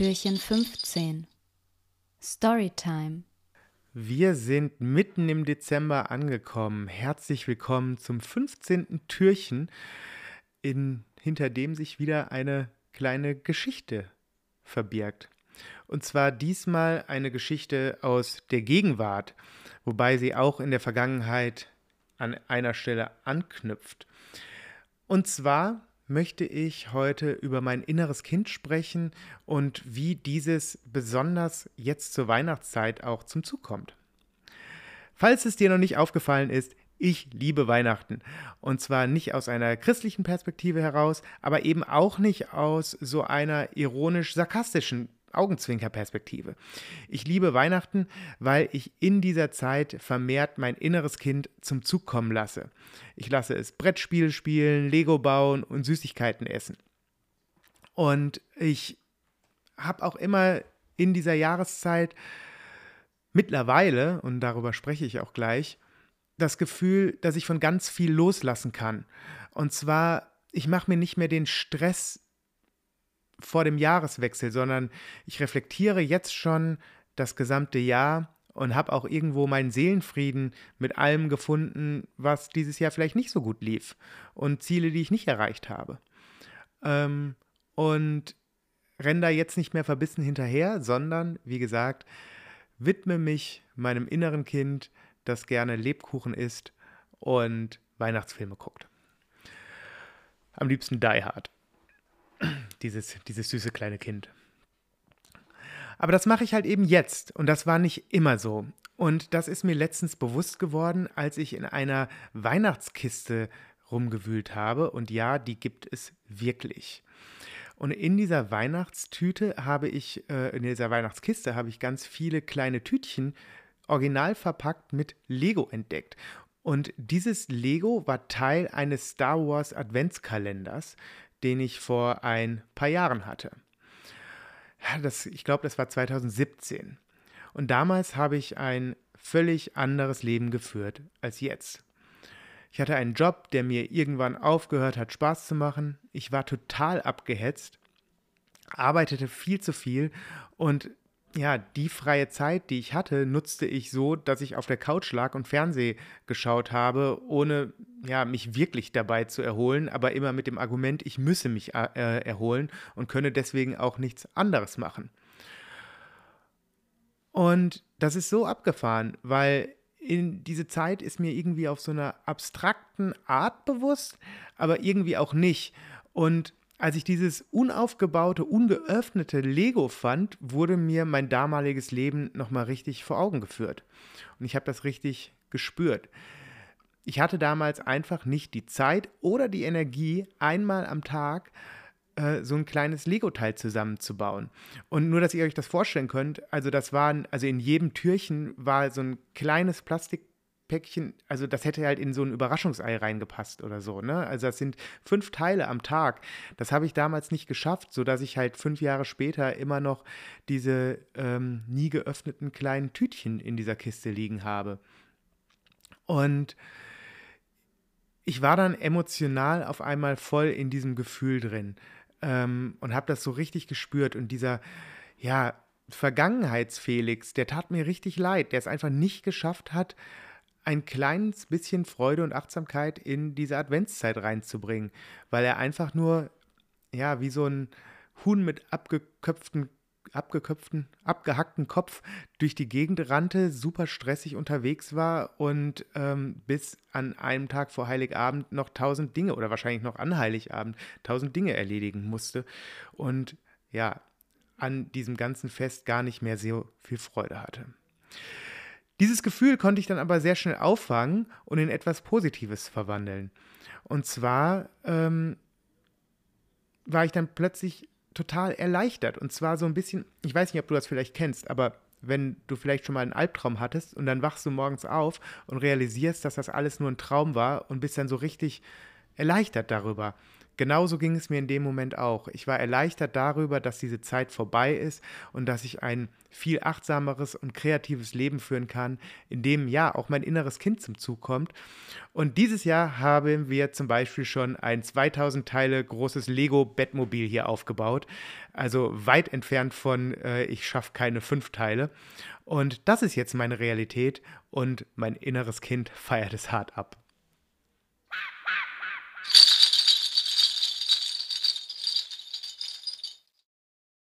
Türchen 15 Storytime Wir sind mitten im Dezember angekommen. Herzlich willkommen zum 15. Türchen, in, hinter dem sich wieder eine kleine Geschichte verbirgt. Und zwar diesmal eine Geschichte aus der Gegenwart, wobei sie auch in der Vergangenheit an einer Stelle anknüpft. Und zwar möchte ich heute über mein inneres Kind sprechen und wie dieses besonders jetzt zur Weihnachtszeit auch zum Zug kommt. Falls es dir noch nicht aufgefallen ist, ich liebe Weihnachten. Und zwar nicht aus einer christlichen Perspektive heraus, aber eben auch nicht aus so einer ironisch-sarkastischen Augenzwinkerperspektive. Ich liebe Weihnachten, weil ich in dieser Zeit vermehrt mein inneres Kind zum Zug kommen lasse. Ich lasse es Brettspiele spielen, Lego bauen und Süßigkeiten essen. Und ich habe auch immer in dieser Jahreszeit mittlerweile, und darüber spreche ich auch gleich, das Gefühl, dass ich von ganz viel loslassen kann. Und zwar, ich mache mir nicht mehr den Stress vor dem Jahreswechsel, sondern ich reflektiere jetzt schon das gesamte Jahr und habe auch irgendwo meinen Seelenfrieden mit allem gefunden, was dieses Jahr vielleicht nicht so gut lief und Ziele, die ich nicht erreicht habe. Ähm, und renne da jetzt nicht mehr verbissen hinterher, sondern, wie gesagt, widme mich meinem inneren Kind, das gerne Lebkuchen isst und Weihnachtsfilme guckt. Am liebsten Die Hard dieses, dieses süße kleine Kind. Aber das mache ich halt eben jetzt und das war nicht immer so. Und das ist mir letztens bewusst geworden, als ich in einer Weihnachtskiste rumgewühlt habe. Und ja, die gibt es wirklich. Und in dieser Weihnachtstüte habe ich, äh, in dieser Weihnachtskiste habe ich ganz viele kleine Tütchen original verpackt mit Lego entdeckt. Und dieses Lego war Teil eines Star Wars Adventskalenders, den ich vor ein paar Jahren hatte. Das, ich glaube, das war 2017. Und damals habe ich ein völlig anderes Leben geführt als jetzt. Ich hatte einen Job, der mir irgendwann aufgehört hat, Spaß zu machen. Ich war total abgehetzt, arbeitete viel zu viel und ja, die freie Zeit, die ich hatte, nutzte ich so, dass ich auf der Couch lag und Fernseh geschaut habe, ohne ja, mich wirklich dabei zu erholen, aber immer mit dem Argument, ich müsse mich äh, erholen und könne deswegen auch nichts anderes machen. Und das ist so abgefahren, weil in diese Zeit ist mir irgendwie auf so einer abstrakten Art bewusst, aber irgendwie auch nicht. Und als ich dieses unaufgebaute, ungeöffnete Lego fand, wurde mir mein damaliges Leben nochmal richtig vor Augen geführt. Und ich habe das richtig gespürt. Ich hatte damals einfach nicht die Zeit oder die Energie, einmal am Tag äh, so ein kleines Lego-Teil zusammenzubauen. Und nur, dass ihr euch das vorstellen könnt, also das waren, also in jedem Türchen war so ein kleines Plastik Päckchen, also das hätte halt in so ein Überraschungsei reingepasst oder so, ne? Also das sind fünf Teile am Tag. Das habe ich damals nicht geschafft, sodass ich halt fünf Jahre später immer noch diese ähm, nie geöffneten kleinen Tütchen in dieser Kiste liegen habe. Und ich war dann emotional auf einmal voll in diesem Gefühl drin ähm, und habe das so richtig gespürt. Und dieser, ja, Vergangenheitsfelix, der tat mir richtig leid, der es einfach nicht geschafft hat, ein kleines bisschen Freude und Achtsamkeit in diese Adventszeit reinzubringen, weil er einfach nur, ja, wie so ein Huhn mit abgeköpften, abgeköpften, abgehackten Kopf durch die Gegend rannte, super stressig unterwegs war und ähm, bis an einem Tag vor Heiligabend noch tausend Dinge oder wahrscheinlich noch an Heiligabend tausend Dinge erledigen musste und ja, an diesem ganzen Fest gar nicht mehr so viel Freude hatte. Dieses Gefühl konnte ich dann aber sehr schnell auffangen und in etwas Positives verwandeln. Und zwar ähm, war ich dann plötzlich total erleichtert. Und zwar so ein bisschen, ich weiß nicht, ob du das vielleicht kennst, aber wenn du vielleicht schon mal einen Albtraum hattest und dann wachst du morgens auf und realisierst, dass das alles nur ein Traum war und bist dann so richtig erleichtert darüber. Genauso ging es mir in dem Moment auch. Ich war erleichtert darüber, dass diese Zeit vorbei ist und dass ich ein viel achtsameres und kreatives Leben führen kann, in dem ja auch mein inneres Kind zum Zug kommt. Und dieses Jahr haben wir zum Beispiel schon ein 2000 Teile großes Lego-Bettmobil hier aufgebaut. Also weit entfernt von, äh, ich schaffe keine fünf Teile. Und das ist jetzt meine Realität und mein inneres Kind feiert es hart ab.